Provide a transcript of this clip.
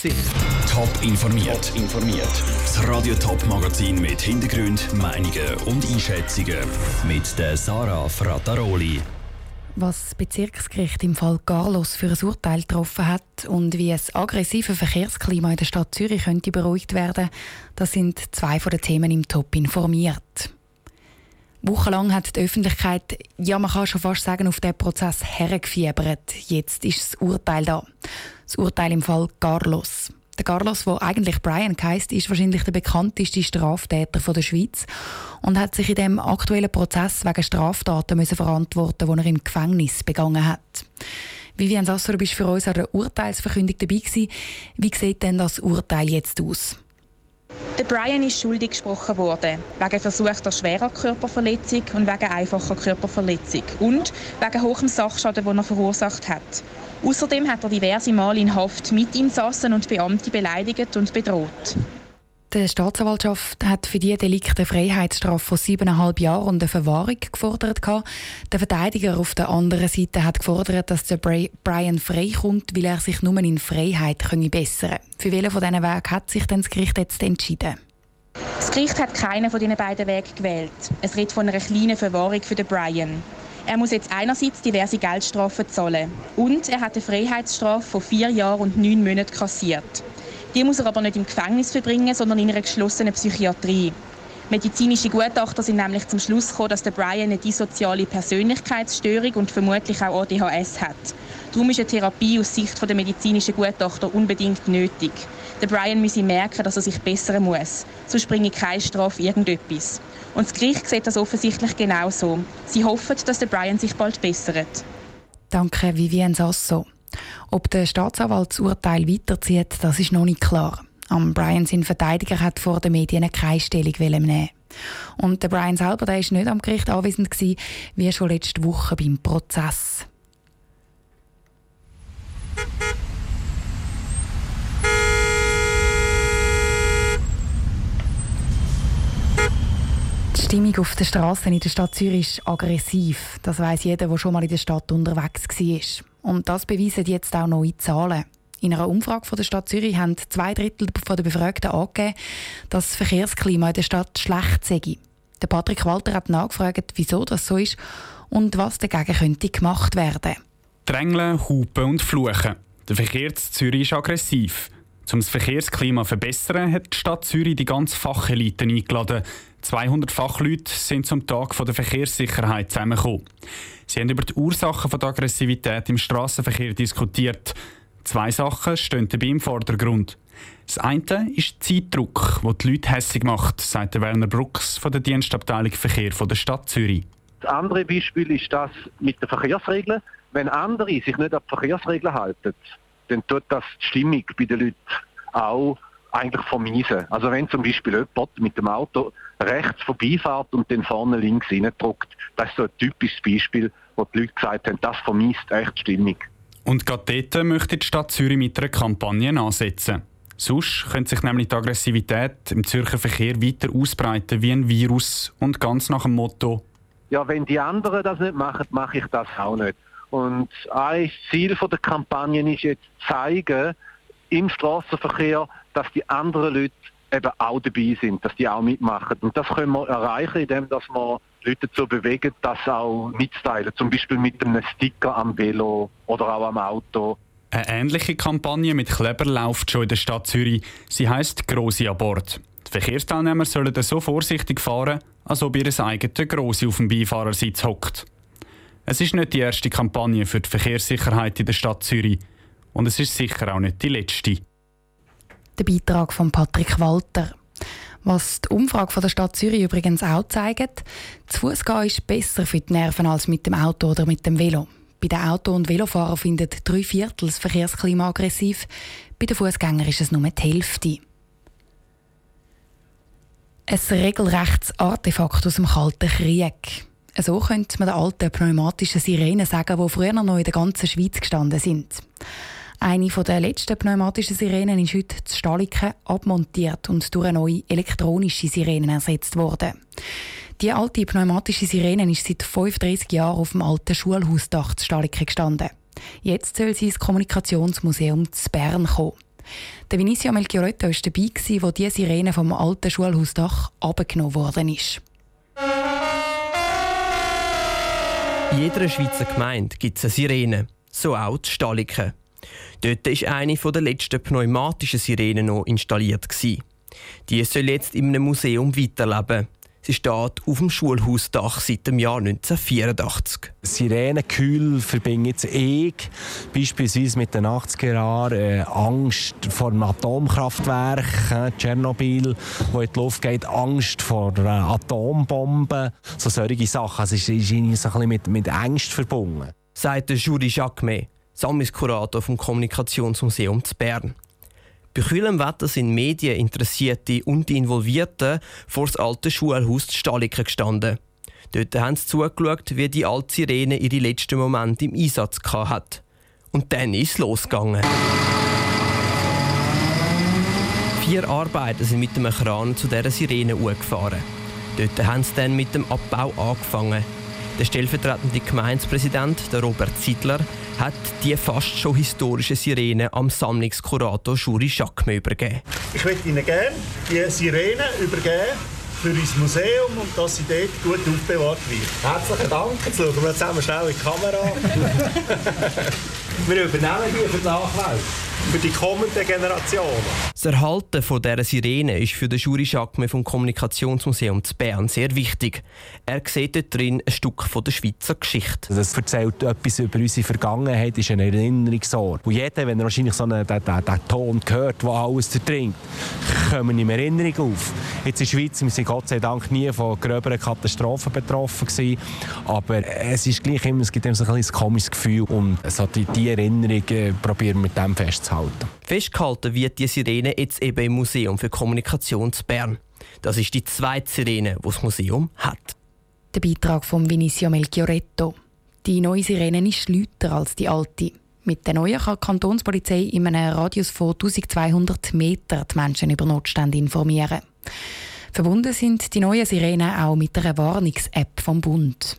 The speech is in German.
Top informiert. informiert. Das Radio Top Magazin mit Hintergrund, Meinungen und Einschätzungen mit der Sarah Frataroli. Was das Bezirksgericht im Fall Carlos für ein Urteil getroffen hat und wie das aggressive Verkehrsklima in der Stadt Zürich könnte beruhigt werden, das sind zwei von den Themen im Top informiert. Wochenlang hat die Öffentlichkeit, ja man kann schon fast sagen, auf den Prozess hergefiebert. Jetzt ist das Urteil da. Das Urteil im Fall Carlos. Der Carlos, der eigentlich Brian heisst, ist wahrscheinlich der bekannteste Straftäter der Schweiz und hat sich in dem aktuellen Prozess wegen Straftaten müssen verantworten, die er im Gefängnis begangen hat. Vivian Sasser, du bist für uns an der Urteilsverkündung dabei gewesen. Wie sieht denn das Urteil jetzt aus? Der Brian ist schuldig gesprochen worden, wegen versuchter schwerer Körperverletzung und wegen einfacher Körperverletzung und wegen hohem Sachschaden, den er verursacht hat. Außerdem hat er diverse Mal in Haft Mitinsassen und Beamte beleidigt und bedroht. Die Staatsanwaltschaft hat für diese Delikte eine Freiheitsstrafe von siebeneinhalb Jahren und eine Verwahrung gefordert. Der Verteidiger auf der anderen Seite hat gefordert, dass der Brian freikommt, weil er sich nur in Freiheit bessern könne. Für welchen von diesen Wegen hat sich denn das Gericht jetzt entschieden? Das Gericht hat keinen von diesen beiden Wegen gewählt. Es redet von einer kleinen Verwahrung für den Brian. Er muss jetzt einerseits diverse Geldstrafen zahlen und er hat eine Freiheitsstrafe von vier Jahren und neun Monaten kassiert. Die muss er aber nicht im Gefängnis verbringen, sondern in einer geschlossenen Psychiatrie. Medizinische Gutachter sind nämlich zum Schluss gekommen, dass der Brian eine dissoziale Persönlichkeitsstörung und vermutlich auch ADHS hat. Darum ist eine Therapie aus Sicht der medizinischen Gutachter unbedingt nötig. Der Brian müsse merken, dass er sich bessern muss. Sonst bringe keine Strafe irgendetwas. Und das Gericht sieht das offensichtlich genauso. Sie hoffen, dass der Brian sich bald bessert. Danke, Vivienne Sasso. Ob der Staatsanwalt das Urteil weiterzieht, das ist noch nicht klar. Am Brian sein Verteidiger hat vor den Medien keine Stellung nehmen. Und der Brian selber der ist nicht am Gericht anwesend gewesen, wie schon letzte Woche beim Prozess. Die Stimmung auf den Straßen in der Stadt Zürich ist aggressiv. Das weiß jeder, der schon mal in der Stadt unterwegs war. Und das beweisen jetzt auch neue Zahlen. In einer Umfrage von der Stadt Zürich haben zwei Drittel der Befragten angegeben, dass das Verkehrsklima in der Stadt schlecht sei. Der Patrick Walter hat nachgefragt, wieso das so ist und was dagegen könnte gemacht werden. Drängeln, Hupen und Fluchen. Der Verkehr in Zürich ist aggressiv. Um das Verkehrsklima zu verbessern, hat die Stadt Zürich die ganze Fachelite eingeladen. 200 Fachleute sind zum Tag der Verkehrssicherheit zusammengekommen. Sie haben über die Ursachen der Aggressivität im Straßenverkehr diskutiert. Zwei Sachen stehen dabei im Vordergrund. Das eine ist Zeitdruck, der die Leute hässig macht, sagt Werner Brooks von der Dienstabteilung Verkehr der Stadt Zürich. Das andere Beispiel ist das mit den Verkehrsregeln. Wenn andere sich nicht an die Verkehrsregeln halten, dann tut das die Stimmung bei den Leuten auch eigentlich vermeisen. Also wenn zum Beispiel jemand mit dem Auto rechts vorbeifährt und dann vorne links reindrückt, das ist so ein typisches Beispiel, wo die Leute gesagt haben, das vermisst echt die Stimmung. Und gerade dort möchte die Stadt Zürich mit einer Kampagne ansetzen. Sonst könnte sich nämlich die Aggressivität im Zürcher Verkehr weiter ausbreiten wie ein Virus und ganz nach dem Motto Ja, wenn die anderen das nicht machen, mache ich das auch nicht. Und ein Ziel der Kampagne ist jetzt zeigen, im Straßenverkehr, dass die anderen Leute eben auch dabei sind, dass die auch mitmachen. Und das können wir erreichen, indem dass wir Leute dazu bewegen, das auch mitzuteilen. Zum Beispiel mit einem Sticker am Velo oder auch am Auto. Eine ähnliche Kampagne mit Kleber läuft schon in der Stadt Zürich. Sie heißt Grosse an Bord. Die Verkehrsteilnehmer sollen so vorsichtig fahren, als ob ihr eigenes Grosse auf dem Beifahrersitz hockt. Es ist nicht die erste Kampagne für die Verkehrssicherheit in der Stadt Zürich. Und es ist sicher auch nicht die letzte. Der Beitrag von Patrick Walter. Was die Umfrage von der Stadt Zürich übrigens auch zeigt, zu Fuß gehen ist besser für die Nerven als mit dem Auto oder mit dem Velo. Bei den Auto- und Velofahrern findet drei Viertel das Verkehrsklima aggressiv, bei den Fußgängern ist es nur die Hälfte. Ein regelrechtes Artefakt aus dem Kalten Krieg. So könnte man den alten pneumatischen Sirenen sagen, die früher noch in der ganzen Schweiz gestanden sind. Eine der letzten pneumatischen Sirenen ist heute zu Staliken abmontiert und durch eine neue elektronische Sirene ersetzt worden. Die alte pneumatische Sirene ist seit 35 Jahren auf dem alten Schulhausdach zu Staliken gestanden. Jetzt soll sie ins Kommunikationsmuseum zu Bern kommen. Der Vinicio Melchioretto war dabei, wo diese Sirene vom alten Schulhausdach abgenommen worden ist. In jeder Schweizer Gemeinde gibt es eine Sirene, so auch die Staliken. Dort war eine der letzten pneumatischen Sirenen noch installiert. Die soll jetzt in einem Museum weiterleben. Sie steht auf dem Schulhausdach seit dem Jahr 1984. Sirenenkühl verbinde jetzt ich beispielsweise mit den 80er Jahren äh, Angst vor einem Atomkraftwerk, äh, Tschernobyl, wo in die Luft geht, Angst vor einer Atombombe, so solche Sachen. Also es ist, ist so ein bisschen mit, mit Angst verbunden. Sagt Jury Jacquemet, Sammelskurator vom Kommunikationsmuseum zu Bern. Bei kühlem Wetter sind Medien, Interessierte und die Involvierten vor das alte Schulhaus Staliken gestanden. Dort haben sie zugeschaut, wie die alte Sirene ihre letzten Momente im Einsatz hat. Und dann ist es losgegangen. Vier Arbeiter sind mit dem Kran zu dieser Sirene gefahren. Dort haben sie dann mit dem Abbau angefangen. Der stellvertretende Gemeindepräsident, Robert Ziedler, hat die fast schon historische Sirene am Sammlungskurator Juri Schakme übergeben. Ich möchte Ihnen gerne die Sirene übergeben für unser Museum und dass sie dort gut aufbewahrt wird. Herzlichen Dank. Jetzt schauen wir zusammen schnell in die Kamera. wir übernehmen die für die Nachwelt für die kommenden Generationen. Das Erhalten von dieser Sirene ist für den Juri Schakme vom Kommunikationsmuseum zu Bern sehr wichtig. Er sieht dort drin ein Stück von der Schweizer Geschichte. Das erzählt etwas über unsere Vergangenheit, ist ein Erinnerungsort. Und jeder, wenn er wahrscheinlich so einen, den, den, den Ton hört, der alles zertrinkt, kommen ihm Erinnerungen auf. Jetzt in der Schweiz, wir sind Gott sei Dank nie von gröberen Katastrophen betroffen gewesen, aber es ist gleich immer, es gibt ihm so ein, ein komisches Gefühl und so die, die Erinnerungen probieren wir mit dem festzuhalten festgehalten. Festgehalten wird die Sirene jetzt eben im Museum für Kommunikation zu Bern. Das ist die zweite Sirene, die das Museum hat. Der Beitrag von Vinicio Melchioretto. Die neue Sirene ist lauter als die alte. Mit der neuen kann die Kantonspolizei in einem Radius von 1200 Metern die Menschen über Notstände informieren. Verbunden sind die neuen Sirenen auch mit einer Warnungs-App vom Bund.